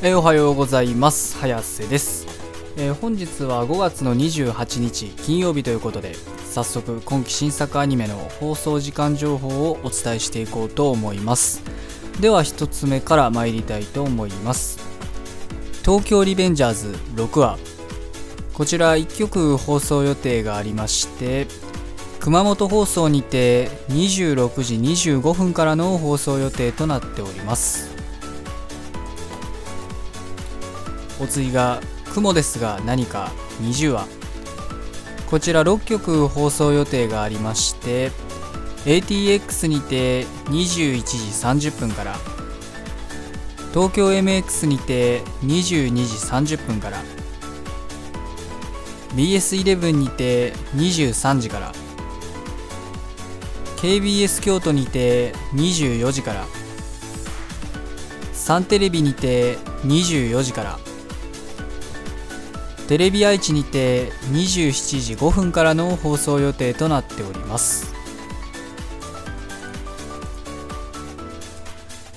えーおはようございます。早瀬です、えー本日は5月の28日金曜日ということで早速今期新作アニメの放送時間情報をお伝えしていこうと思います。では1つ目から参りたいと思います。東京リベンジャーズ6話。こちら1曲放送予定がありまして熊本放送にて26時25分からの放送予定となっております。お次が「雲ですが何か」20話こちら6曲放送予定がありまして ATX にて21時30分から東京 MX にて22時30分から BS11 にて23時から KBS 京都にて24時からサンテレビにて24時からテレビ愛知にて27時5分からの放送予定となっております。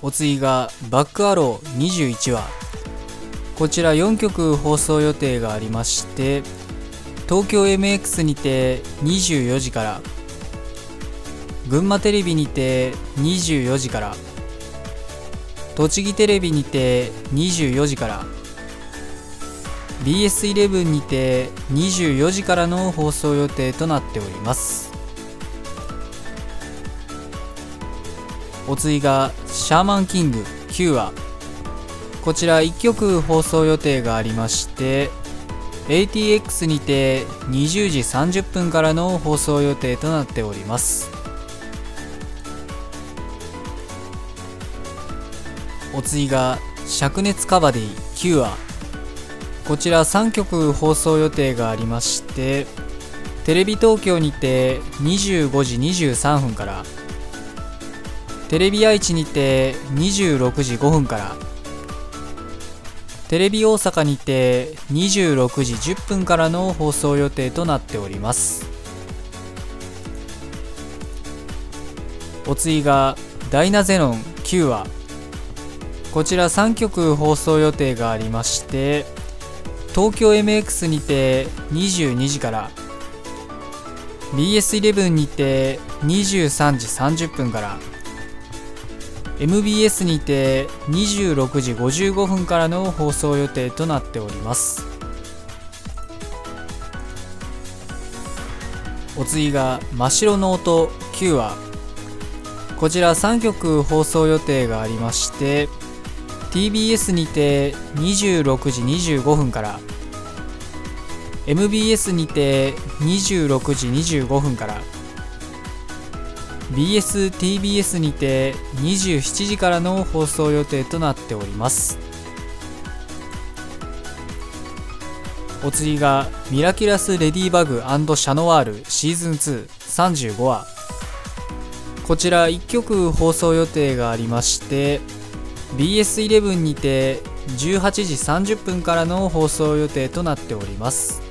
お次がバックアロー21話。こちら4曲放送予定がありまして東京 MX にて24時から群馬テレビにて24時から栃木テレビにて24時から BS11 にて24時からの放送予定となっております。お次が「シャーマンキング」9話こちら1曲放送予定がありまして ATX にて20時30分からの放送予定となっております。お次が「灼熱カバディ」9話こちら3曲放送予定がありましてテレビ東京にて25時23分からテレビ愛知にて26時5分からテレビ大阪にて26時10分からの放送予定となっております。お次が「ダイナゼノン9話」こちら3曲放送予定がありまして東京 MX にて22時から BS11 にて23時30分から MBS にて26時55分からの放送予定となっております。お次が「真っ白の音9話」こちら3曲放送予定がありまして TBS にて26時25分から MBS にて26時25分から BSTBS にて27時からの放送予定となっております。お次が「ミラキュラス・レディバグシャノワールシーズン235話」こちら1曲放送予定がありまして BS11 にて18時30分からの放送予定となっております。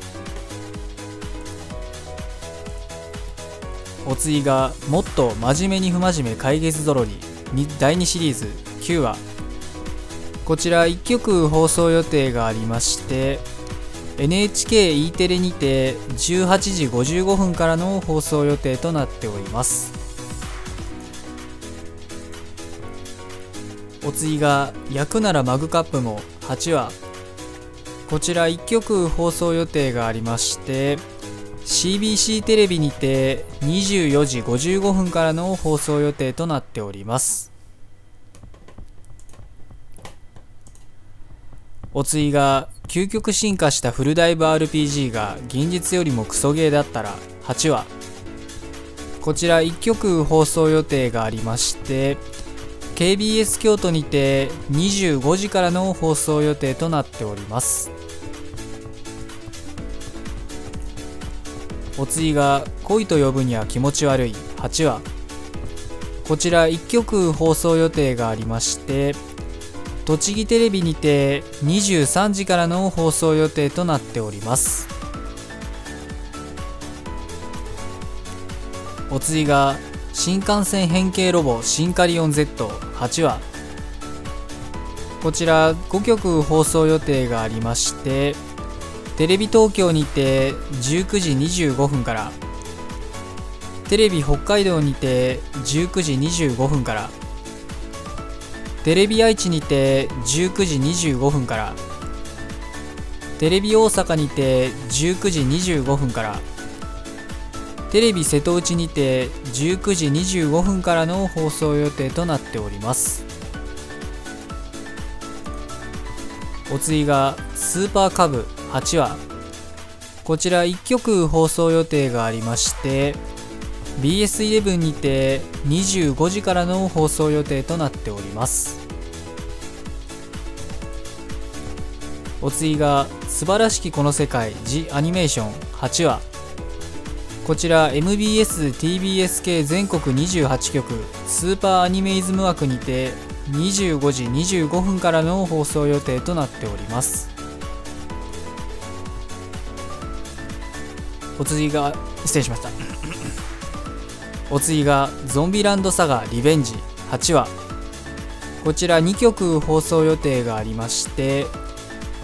お次が「もっと真面目に不真面目解決ぞろり」第2シリーズ。9話こちら1曲放送予定がありまして NHKE テレにて18時55分からの放送予定となっております。お次が「焼くならマグカップ」も8話こちら1曲放送予定がありまして CBC テレビにて24時55分からの放送予定となっております。お次が究極進化したフルダイブ RPG が現実よりもクソゲーだったら8話こちら1曲放送予定がありまして KBS 京都にて25時からの放送予定となっております。お次が「恋と呼ぶには気持ち悪い」8話こちら1曲放送予定がありまして栃木テレビにて23時からの放送予定となっております。お次が新幹線変形ロボシンカリオン Z8 話。こちら5曲放送予定がありましてテレビ東京にて19時25分からテレビ北海道にて19時25分からテレビ愛知にて19時25分からテレビ大阪にて19時25分からテレビ瀬戸内にて19時25分からの放送予定となっております。お次がスーパーカブ8話。こちら1曲放送予定がありまして BS11 にて25時からの放送予定となっております。お次が「素晴らしきこの世界ジ・アニメーション」8話。こちら MBS-TBS 系全国28局スーパーアニメイズム枠にて25時25分からの放送予定となっております。お次が失礼しました。お次がゾンビランドサガリベンジ8話。こちら2曲放送予定がありまして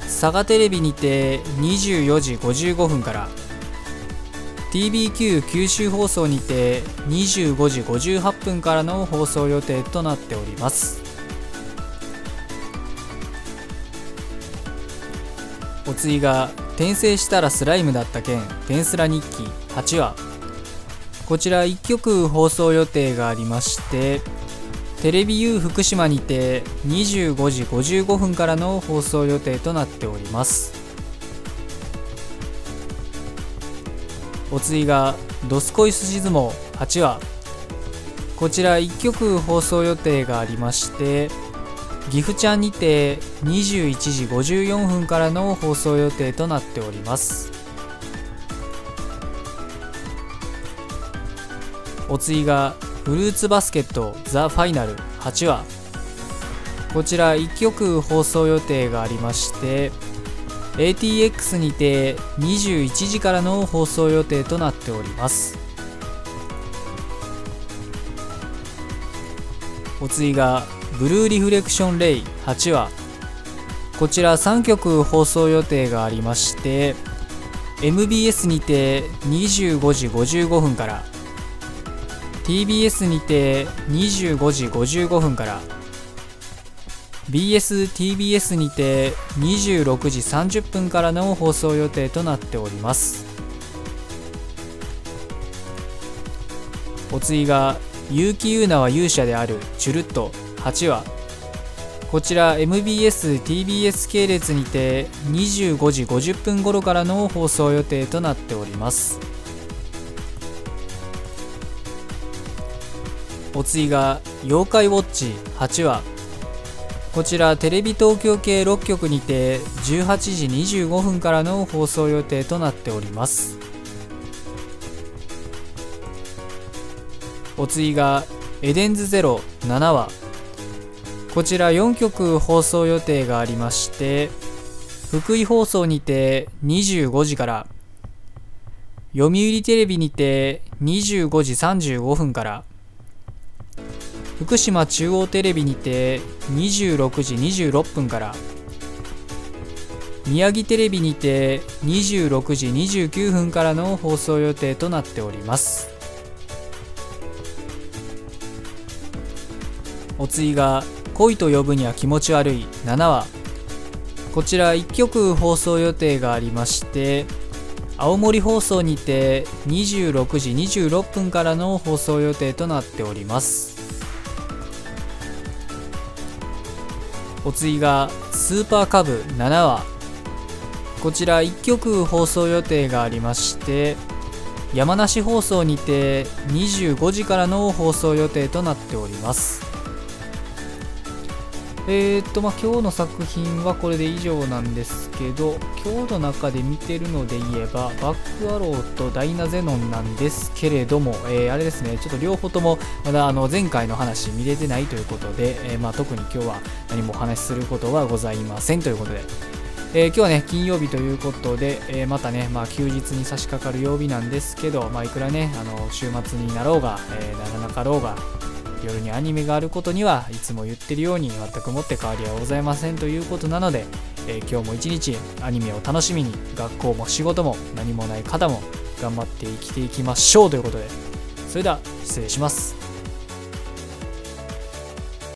佐賀テレビにて24時55分から TBQ 九州放送にて25時58分からの放送予定となっております。お次が転生したらスライムだった件転スラ日記8話。こちら1曲放送予定がありましてテレビ U 福島にて25時55分からの放送予定となっております。お次が「ドスコイスシ相撲」8話。こちら1曲放送予定がありまして岐阜ちゃんにて21時54分からの放送予定となっております。お次がフルーツバスケットザ・ファイナル8話。こちら1曲放送予定がありまして ATX にて21時からの放送予定となっております。お次がブルーリフレクションレイ8話。こちら3曲放送予定がありまして MBS にて25時55分から TBS にて25時55分から BSTBS にて26時30分からの放送予定となっております。お次が結城優奈は勇者であるチュルット8話こちら MBS-TBS 系列にて25時50分頃からの放送予定となっております。お次が「妖怪ウォッチ」8話こちらテレビ東京系6局にて18時25分からの放送予定となっております。お次が「エデンズゼロ」7話。こちら4局放送予定がありまして福井放送にて25時から読売テレビにて25時35分から福島中央テレビにて26時26分から。宮城テレビにて26時29分からの放送予定となっております。お次が「恋と呼ぶには気持ち悪い」7話。こちら1曲放送予定がありまして青森放送にて26時26分からの放送予定となっております。お次がスーパーカブ7話。こちら1曲放送予定がありまして山梨放送にて25時からの放送予定となっております。えー、とまあ今日の作品はこれで以上なんですけど今日の中で見てるので言えばバックアローとダイナゼノンなんですけれども、えー、あれですねちょっと両方ともまだあの前回の話見れてないということで、えー、まあ、特に今日は何もお話しすることはございませんということで。えー、今日はね、金曜日ということで、え、またね、まあ、休日に差し掛かる曜日なんですけど、まあ、いくらね、あの週末になろうが、え、ならなかろうが、夜にアニメがあることにはいつも言ってるように全くもって変わりはございませんということなので、えー、今日も一日アニメを楽しみに学校も仕事も何もない方も頑張って生きていきましょうということで。それでは失礼します。